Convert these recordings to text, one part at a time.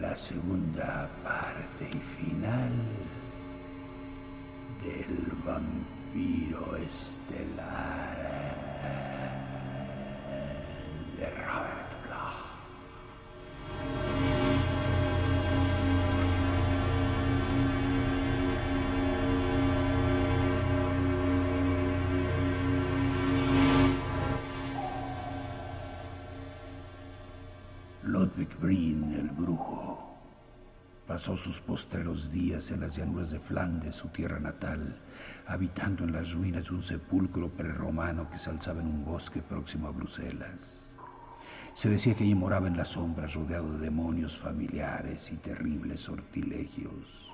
La segunda parte y final del vampiro estelar Ludwig el brujo, pasó sus postreros días en las llanuras de Flandes, su tierra natal, habitando en las ruinas de un sepulcro prerromano que se alzaba en un bosque próximo a Bruselas. Se decía que allí moraba en las sombras, rodeado de demonios familiares y terribles sortilegios.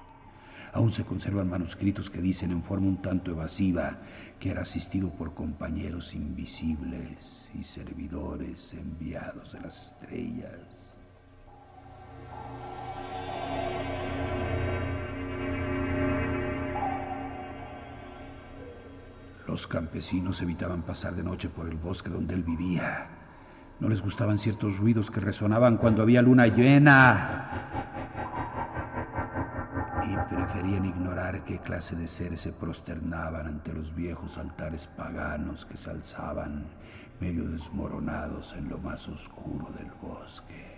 Aún se conservan manuscritos que dicen en forma un tanto evasiva que era asistido por compañeros invisibles y servidores enviados de las estrellas. Los campesinos evitaban pasar de noche por el bosque donde él vivía. No les gustaban ciertos ruidos que resonaban cuando había luna llena y preferían ignorar qué clase de seres se prosternaban ante los viejos altares paganos que se alzaban medio desmoronados en lo más oscuro del bosque.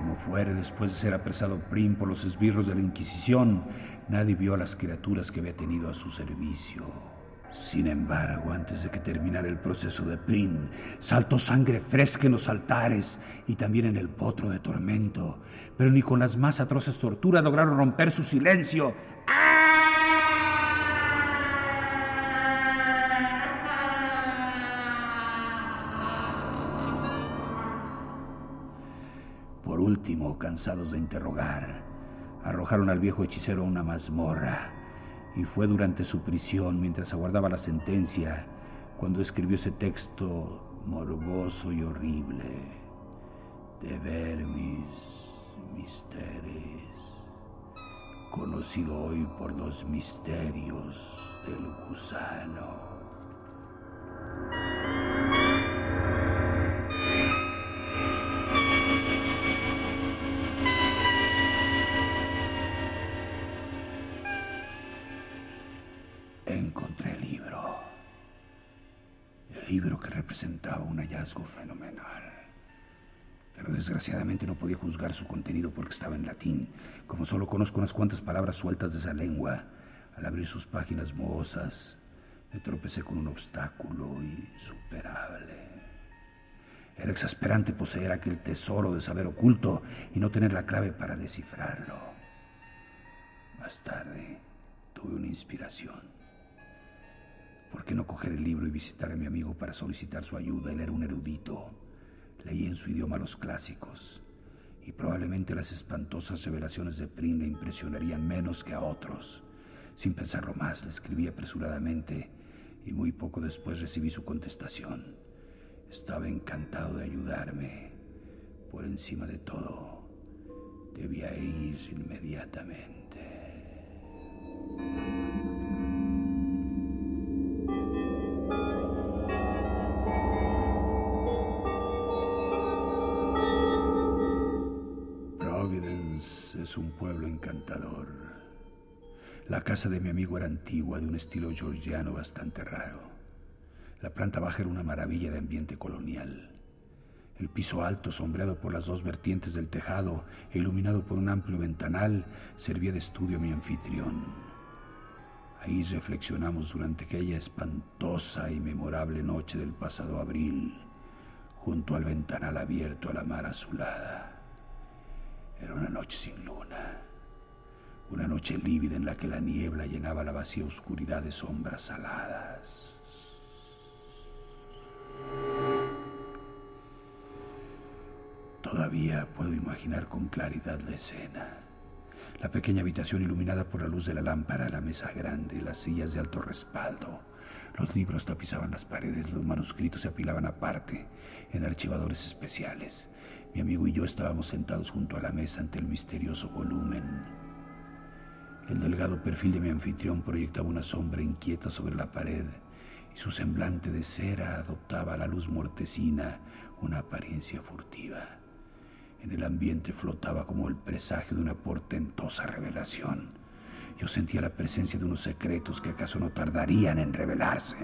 Como fuere, después de ser apresado Prim por los esbirros de la Inquisición, nadie vio a las criaturas que había tenido a su servicio. Sin embargo, antes de que terminara el proceso de Prim, saltó sangre fresca en los altares y también en el potro de tormento, pero ni con las más atroces torturas lograron romper su silencio. Por último, cansados de interrogar, arrojaron al viejo hechicero a una mazmorra y fue durante su prisión, mientras aguardaba la sentencia, cuando escribió ese texto morboso y horrible de Vermis Misteris, conocido hoy por los misterios del gusano. Un hallazgo fenomenal. Pero desgraciadamente no podía juzgar su contenido porque estaba en latín. Como solo conozco unas cuantas palabras sueltas de esa lengua, al abrir sus páginas mohosas, me tropecé con un obstáculo insuperable. Era exasperante poseer aquel tesoro de saber oculto y no tener la clave para descifrarlo. Más tarde tuve una inspiración. ¿Por qué no coger el libro y visitar a mi amigo para solicitar su ayuda? Él era un erudito. Leí en su idioma los clásicos. Y probablemente las espantosas revelaciones de Prin le impresionarían menos que a otros. Sin pensarlo más, le escribí apresuradamente y muy poco después recibí su contestación. Estaba encantado de ayudarme. Por encima de todo, Debía ir inmediatamente. Es un pueblo encantador. La casa de mi amigo era antigua, de un estilo georgiano bastante raro. La planta baja era una maravilla de ambiente colonial. El piso alto, sombreado por las dos vertientes del tejado e iluminado por un amplio ventanal, servía de estudio a mi anfitrión. Ahí reflexionamos durante aquella espantosa y memorable noche del pasado abril, junto al ventanal abierto a la mar azulada. Era una noche sin luna, una noche lívida en la que la niebla llenaba la vacía oscuridad de sombras saladas. Todavía puedo imaginar con claridad la escena. La pequeña habitación iluminada por la luz de la lámpara, la mesa grande, las sillas de alto respaldo. Los libros tapizaban las paredes, los manuscritos se apilaban aparte, en archivadores especiales. Mi amigo y yo estábamos sentados junto a la mesa ante el misterioso volumen. El delgado perfil de mi anfitrión proyectaba una sombra inquieta sobre la pared y su semblante de cera adoptaba a la luz mortecina una apariencia furtiva. En el ambiente flotaba como el presagio de una portentosa revelación. Yo sentía la presencia de unos secretos que acaso no tardarían en revelarse.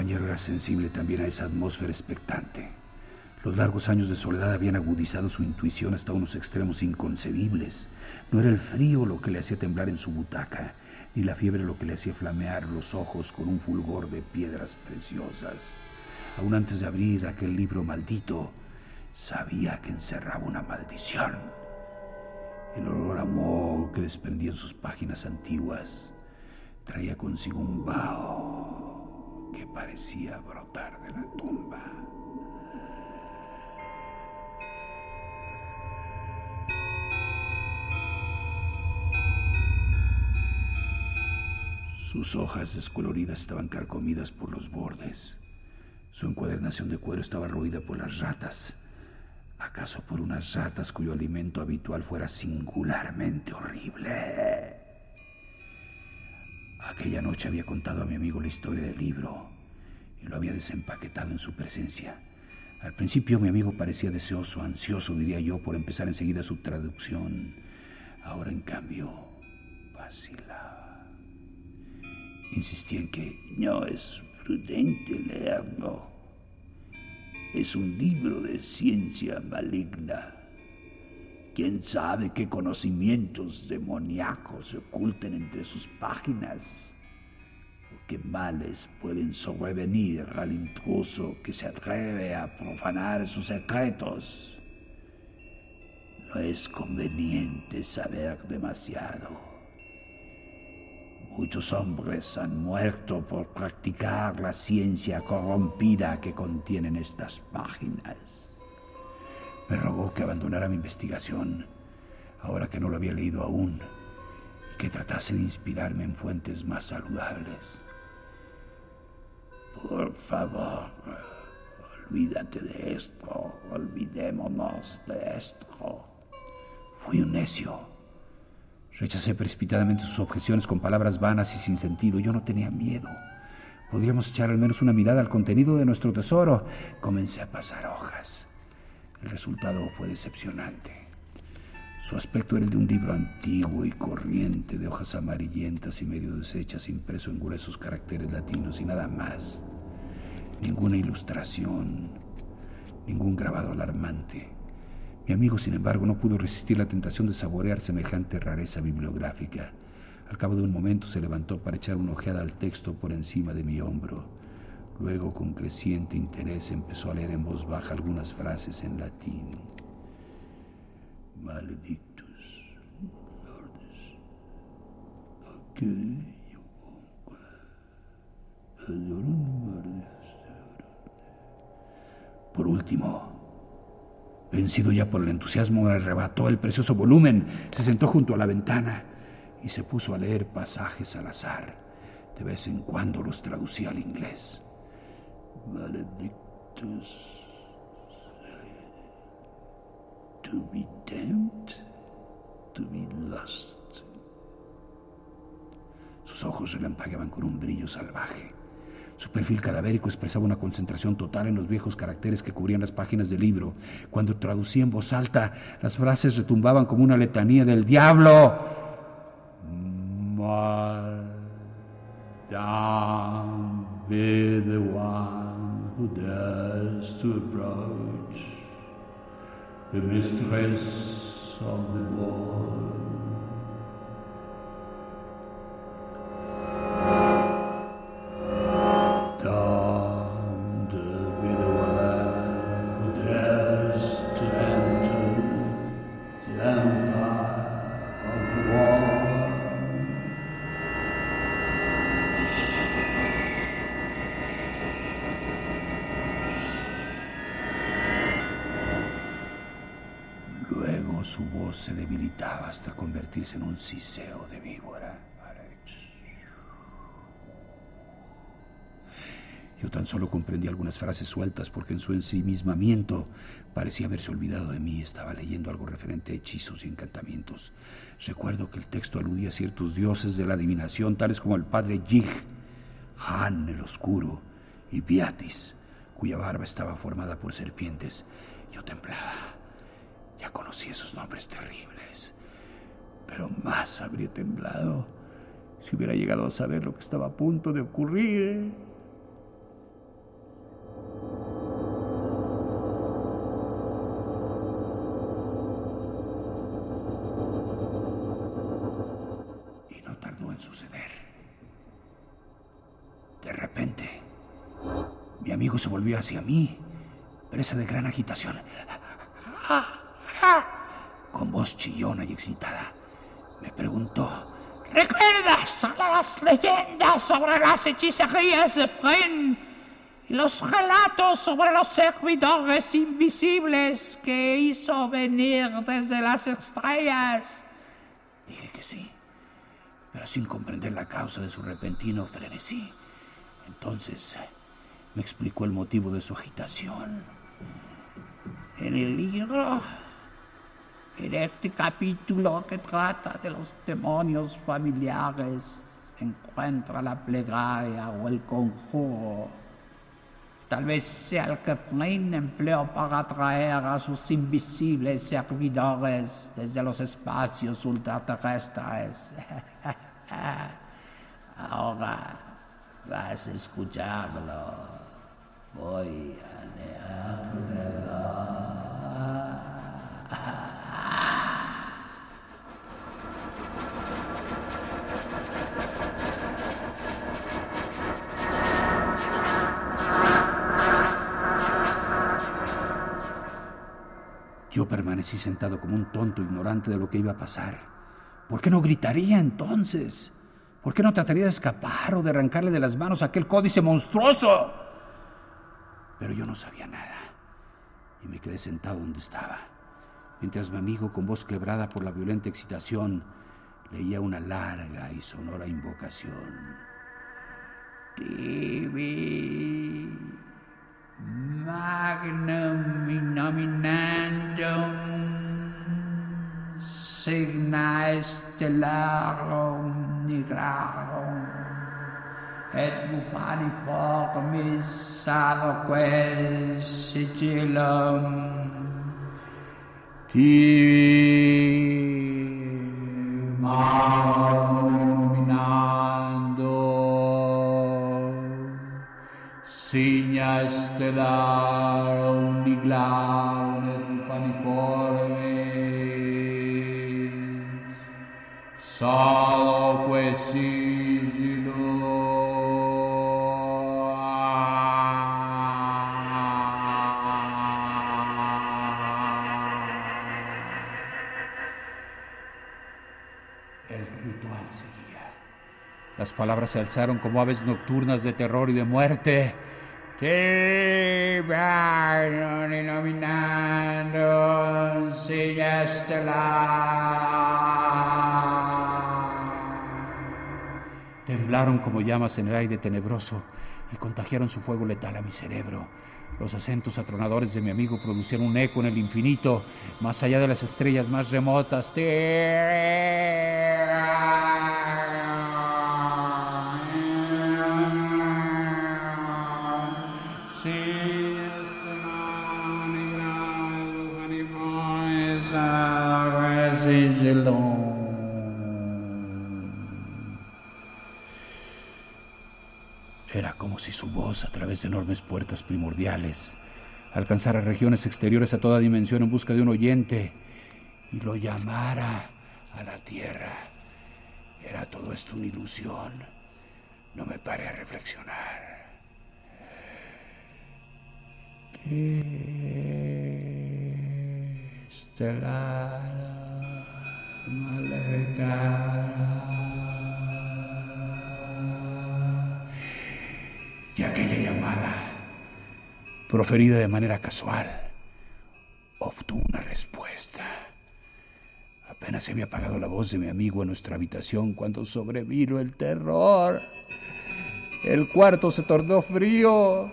Compañero era sensible también a esa atmósfera expectante. Los largos años de soledad habían agudizado su intuición hasta unos extremos inconcebibles. No era el frío lo que le hacía temblar en su butaca, ni la fiebre lo que le hacía flamear los ojos con un fulgor de piedras preciosas. Aún antes de abrir aquel libro maldito, sabía que encerraba una maldición. El olor a moho que desprendían sus páginas antiguas traía consigo un vaho que parecía brotar de la tumba. Sus hojas descoloridas estaban carcomidas por los bordes. Su encuadernación de cuero estaba roída por las ratas. ¿Acaso por unas ratas cuyo alimento habitual fuera singularmente horrible? Aquella noche había contado a mi amigo la historia del libro y lo había desempaquetado en su presencia. Al principio mi amigo parecía deseoso, ansioso, diría yo, por empezar enseguida su traducción. Ahora, en cambio, vacilaba. Insistía en que no es prudente leerlo. Es un libro de ciencia maligna. ¿Quién sabe qué conocimientos demoníacos se oculten entre sus páginas? ¿O qué males pueden sobrevenir al intruso que se atreve a profanar sus secretos? No es conveniente saber demasiado. Muchos hombres han muerto por practicar la ciencia corrompida que contienen estas páginas. Me rogó que abandonara mi investigación, ahora que no lo había leído aún, y que tratase de inspirarme en fuentes más saludables. Por favor, olvídate de esto, olvidémonos de esto. Fui un necio. Rechacé precipitadamente sus objeciones con palabras vanas y sin sentido. Yo no tenía miedo. Podríamos echar al menos una mirada al contenido de nuestro tesoro. Comencé a pasar hojas. El resultado fue decepcionante. Su aspecto era el de un libro antiguo y corriente, de hojas amarillentas y medio deshechas, impreso en gruesos caracteres latinos y nada más. Ninguna ilustración, ningún grabado alarmante. Mi amigo, sin embargo, no pudo resistir la tentación de saborear semejante rareza bibliográfica. Al cabo de un momento se levantó para echar una ojeada al texto por encima de mi hombro. Luego, con creciente interés, empezó a leer en voz baja algunas frases en latín. Maledictus, lordes, Por último, Vencido ya por el entusiasmo, arrebató el precioso volumen, se sentó junto a la ventana y se puso a leer pasajes al azar. De vez en cuando los traducía al inglés. Maledictus. To be damned, to be lost. Sus ojos relampagueaban con un brillo salvaje. Su perfil cadavérico expresaba una concentración total en los viejos caracteres que cubrían las páginas del libro. Cuando traducía en voz alta, las frases retumbaban como una letanía del diablo. Be the one who dares to the mistress of the world. Su voz se debilitaba hasta convertirse en un siseo de víbora. Yo tan solo comprendí algunas frases sueltas porque en su ensimismamiento parecía haberse olvidado de mí. Estaba leyendo algo referente a hechizos y encantamientos. Recuerdo que el texto aludía a ciertos dioses de la adivinación, tales como el padre Yig, Han el Oscuro y Biatis, cuya barba estaba formada por serpientes. Yo temblaba. Ya conocí esos nombres terribles, pero más habría temblado si hubiera llegado a saber lo que estaba a punto de ocurrir. Y no tardó en suceder. De repente, mi amigo se volvió hacia mí, presa de gran agitación. Con voz chillona y excitada, me preguntó, ¿Recuerdas las leyendas sobre las hechicerías de Prin y los relatos sobre los servidores invisibles que hizo venir desde las estrellas? Dije que sí, pero sin comprender la causa de su repentino frenesí. Entonces me explicó el motivo de su agitación. En el libro, en este capítulo que trata de los demonios familiares, encuentra la plegaria o el conjuro. Tal vez sea el que Prin empleó para atraer a sus invisibles servidores desde los espacios ultraterrestres. Ahora vas a escucharlo. Voy a leerlo. Yo permanecí sentado como un tonto, ignorante de lo que iba a pasar. ¿Por qué no gritaría entonces? ¿Por qué no trataría de escapar o de arrancarle de las manos aquel códice monstruoso? Pero yo no sabía nada y me quedé sentado donde estaba, mientras mi amigo, con voz quebrada por la violenta excitación, leía una larga y sonora invocación. Tibi signa stellarum nigrarum et bufaniformis adoque sigillum. Ti magnum illuminando signa stellarum niglarum et faniformis salque sigillo El ritual seguía. Las palabras se alzaron como aves nocturnas de terror y de muerte. Te vanno illuminando silla estelar. Temblaron como llamas en el aire tenebroso y contagiaron su fuego letal a mi cerebro. Los acentos atronadores de mi amigo producían un eco en el infinito, más allá de las estrellas más remotas. Era si su voz, a través de enormes puertas primordiales, alcanzara regiones exteriores a toda dimensión en busca de un oyente y lo llamara a la tierra. ¿Era todo esto una ilusión? No me paré a reflexionar. Estelara, Y aquella llamada, proferida de manera casual, obtuvo una respuesta. Apenas se había apagado la voz de mi amigo en nuestra habitación cuando sobrevino el terror. El cuarto se tornó frío.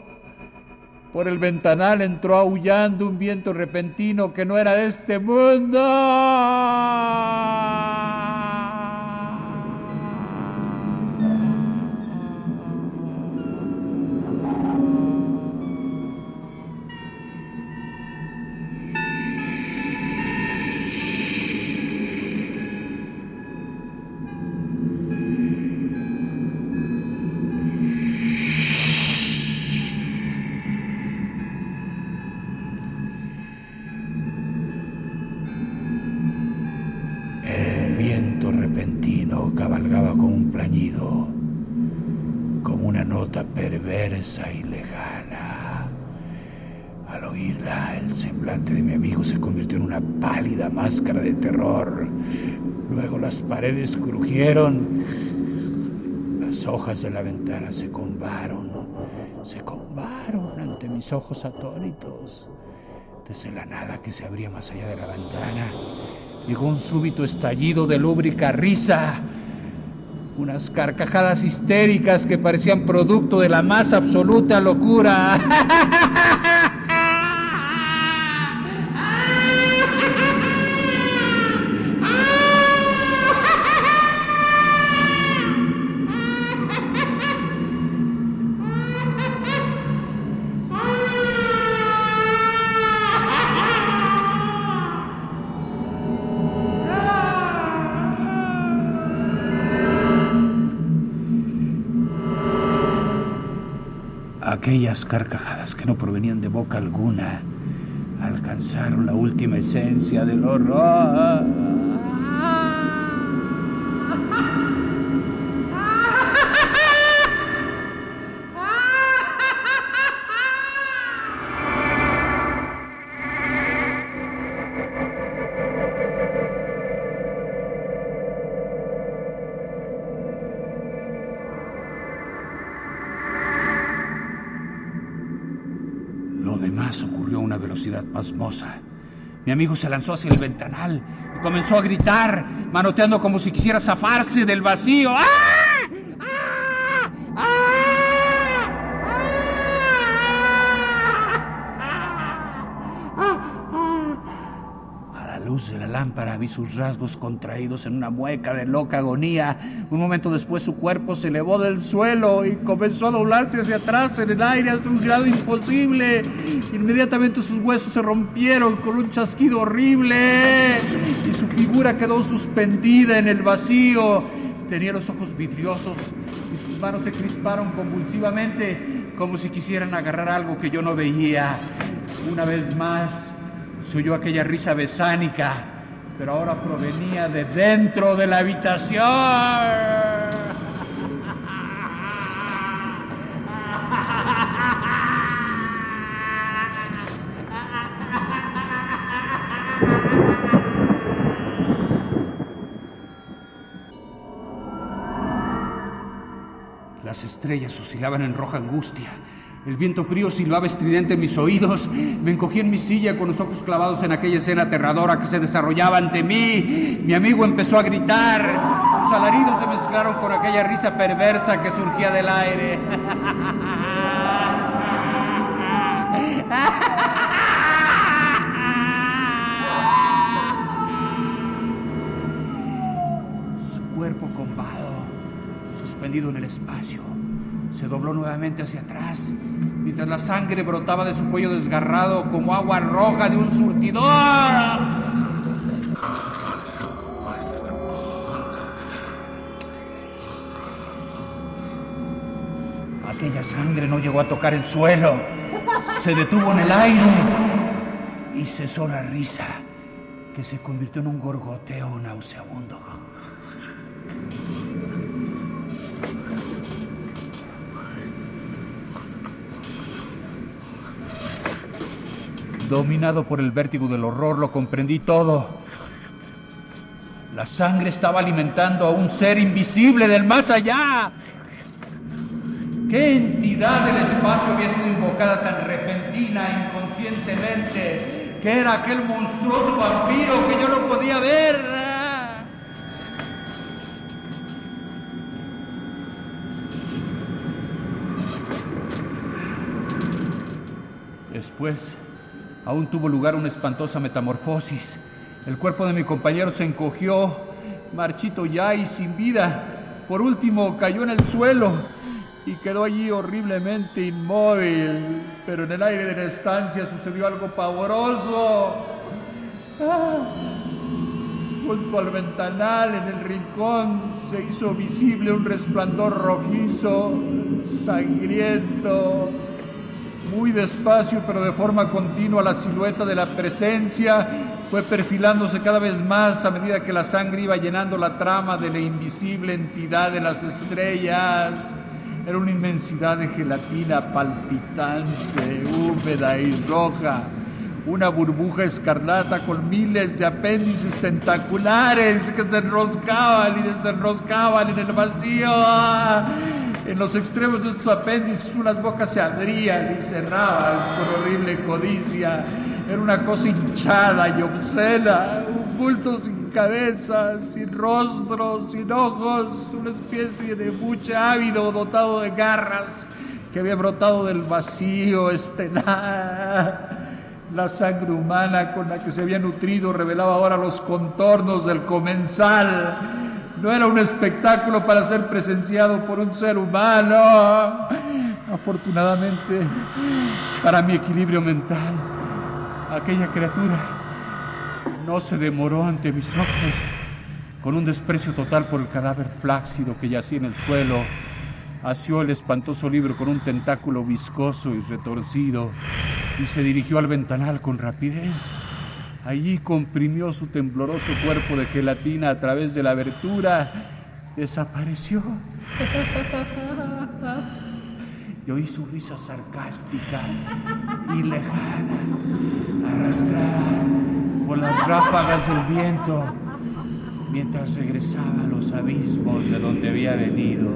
Por el ventanal entró aullando un viento repentino que no era de este mundo. Y lejana. Al oírla, el semblante de mi amigo se convirtió en una pálida máscara de terror. Luego las paredes crujieron, las hojas de la ventana se combaron, se combaron ante mis ojos atónitos. Desde la nada que se abría más allá de la ventana, llegó un súbito estallido de lúbrica risa. Unas carcajadas histéricas que parecían producto de la más absoluta locura. Aquellas carcajadas que no provenían de boca alguna alcanzaron la última esencia del horror. Velocidad pasmosa. Mi amigo se lanzó hacia el ventanal y comenzó a gritar, manoteando como si quisiera zafarse del vacío. ¡Ah! Lámpara vi sus rasgos contraídos en una mueca de loca agonía. Un momento después su cuerpo se elevó del suelo y comenzó a doblarse hacia atrás en el aire hasta un grado imposible. Inmediatamente sus huesos se rompieron con un chasquido horrible y su figura quedó suspendida en el vacío. Tenía los ojos vidriosos y sus manos se crisparon convulsivamente como si quisieran agarrar algo que yo no veía. Una vez más se oyó aquella risa besánica, pero ahora provenía de dentro de la habitación. Las estrellas oscilaban en roja angustia. El viento frío silbaba estridente en mis oídos. Me encogí en mi silla con los ojos clavados en aquella escena aterradora que se desarrollaba ante mí. Mi amigo empezó a gritar. Sus alaridos se mezclaron con aquella risa perversa que surgía del aire. Su cuerpo combado, suspendido en el espacio, se dobló nuevamente hacia atrás, mientras la sangre brotaba de su cuello desgarrado como agua roja de un surtidor. Aquella sangre no llegó a tocar el suelo, se detuvo en el aire y cesó la risa, que se convirtió en un gorgoteo nauseabundo. Dominado por el vértigo del horror, lo comprendí todo. La sangre estaba alimentando a un ser invisible del más allá. ¿Qué entidad del espacio había sido invocada tan repentina e inconscientemente? ¿Qué era aquel monstruoso vampiro que yo no podía ver? Después, aún tuvo lugar una espantosa metamorfosis. El cuerpo de mi compañero se encogió, marchito ya y sin vida. Por último, cayó en el suelo y quedó allí horriblemente inmóvil. Pero en el aire de la estancia sucedió algo pavoroso. Ah, junto al ventanal, en el rincón, se hizo visible un resplandor rojizo, sangriento. Muy despacio, pero de forma continua, la silueta de la presencia fue perfilándose cada vez más a medida que la sangre iba llenando la trama de la invisible entidad de las estrellas. Era una inmensidad de gelatina palpitante, húmeda y roja. Una burbuja escarlata con miles de apéndices tentaculares que se enroscaban y desenroscaban en el vacío. En los extremos de estos apéndices unas bocas se abrían y cerraban con horrible codicia. Era una cosa hinchada y obscena, un bulto sin cabeza, sin rostro, sin ojos, una especie de buche ávido dotado de garras que había brotado del vacío estelar. La sangre humana con la que se había nutrido revelaba ahora los contornos del comensal. No era un espectáculo para ser presenciado por un ser humano. Afortunadamente, para mi equilibrio mental, aquella criatura no se demoró ante mis ojos. Con un desprecio total por el cadáver flácido que yacía en el suelo, asió el espantoso libro con un tentáculo viscoso y retorcido y se dirigió al ventanal con rapidez. Allí comprimió su tembloroso cuerpo de gelatina a través de la abertura. Desapareció. Y oí su risa sarcástica y lejana, arrastrada por las ráfagas del viento, mientras regresaba a los abismos de donde había venido.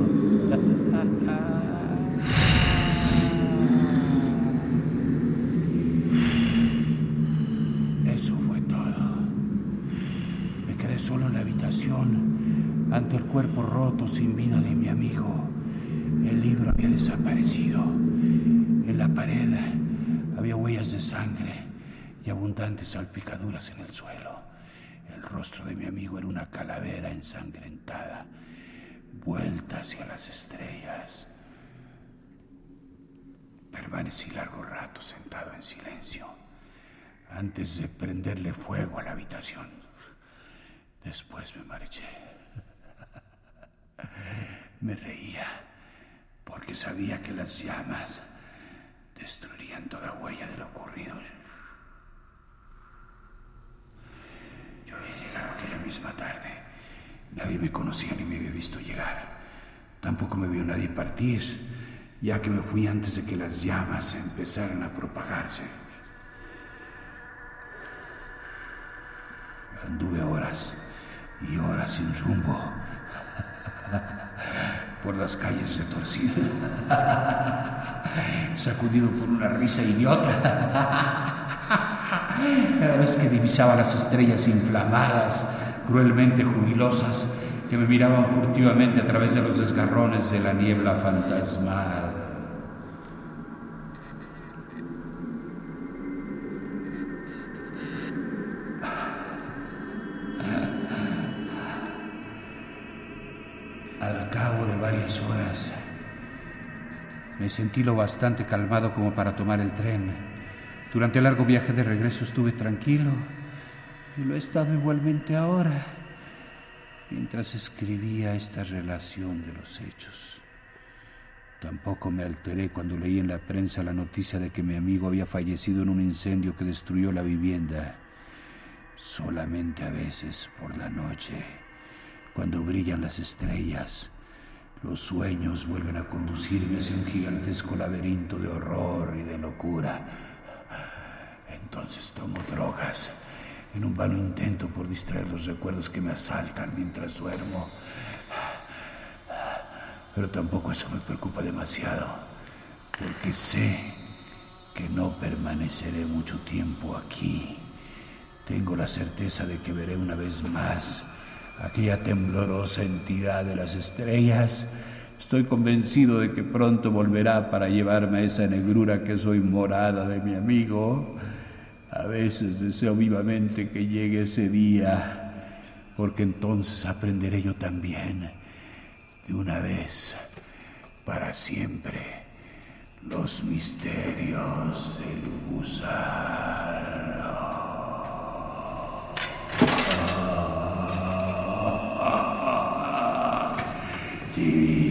Eso fue todo. Me quedé solo en la habitación ante el cuerpo roto sin vida de mi amigo. El libro había desaparecido. En la pared había huellas de sangre y abundantes salpicaduras en el suelo. El rostro de mi amigo era una calavera ensangrentada, vuelta hacia las estrellas. Permanecí largo rato sentado en silencio antes de prenderle fuego a la habitación. Después me marché. Me reía porque sabía que las llamas destruirían toda huella de lo ocurrido. Yo había llegado aquella misma tarde. Nadie me conocía ni me había visto llegar. Tampoco me vio nadie partir, ya que me fui antes de que las llamas empezaran a propagarse. Anduve horas y horas sin rumbo. Por las calles retorcidas, sacudido por una risa idiota. Cada vez que divisaba las estrellas inflamadas, cruelmente jubilosas, que me miraban furtivamente a través de los desgarrones de la niebla fantasmal. Al cabo de horas, me sentí lo bastante calmado como para tomar el tren. Durante el largo viaje de regreso estuve tranquilo y lo he estado igualmente ahora, mientras escribía esta relación de los hechos. Tampoco me alteré cuando leí en la prensa la noticia de que mi amigo había fallecido en un incendio que destruyó la vivienda. Solamente a veces por la noche, cuando brillan las estrellas, los sueños vuelven a conducirme hacia un gigantesco laberinto de horror y de locura. Entonces tomo drogas en un vano intento por distraer los recuerdos que me asaltan mientras duermo. Pero tampoco eso me preocupa demasiado, porque sé que no permaneceré mucho tiempo aquí. Tengo la certeza de que veré una vez más aquella temblorosa entidad de las estrellas. Estoy convencido de que pronto volverá para llevarme a esa negrura que soy morada de mi amigo. A veces deseo vivamente que llegue ese día, porque entonces aprenderé yo también, de una vez, para siempre, los misterios del gusano. TV.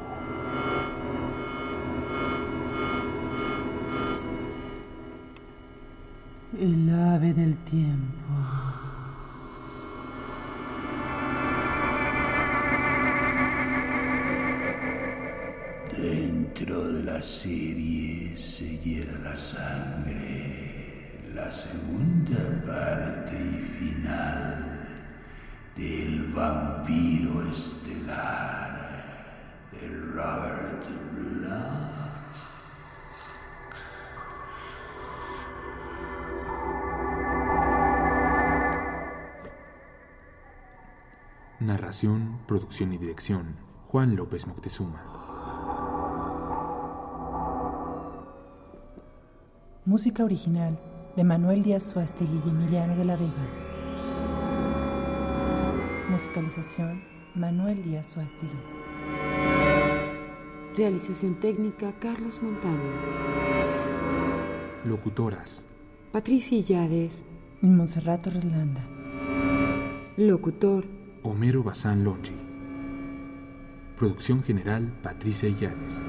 El ave del tiempo. Dentro de la serie se hiela la sangre, la segunda parte y final del vampiro estelar de Robert Bloch. Narración, producción y dirección. Juan López Moctezuma. Música original de Manuel Díaz Suástegui y Emiliano de la Vega. Musicalización Manuel Díaz Suástegui. Realización técnica Carlos Montaño. Locutoras. Patricia Illades. Y Monserrato Roslanda. Locutor Homero Bazán Longi. Producción general Patricia Illades.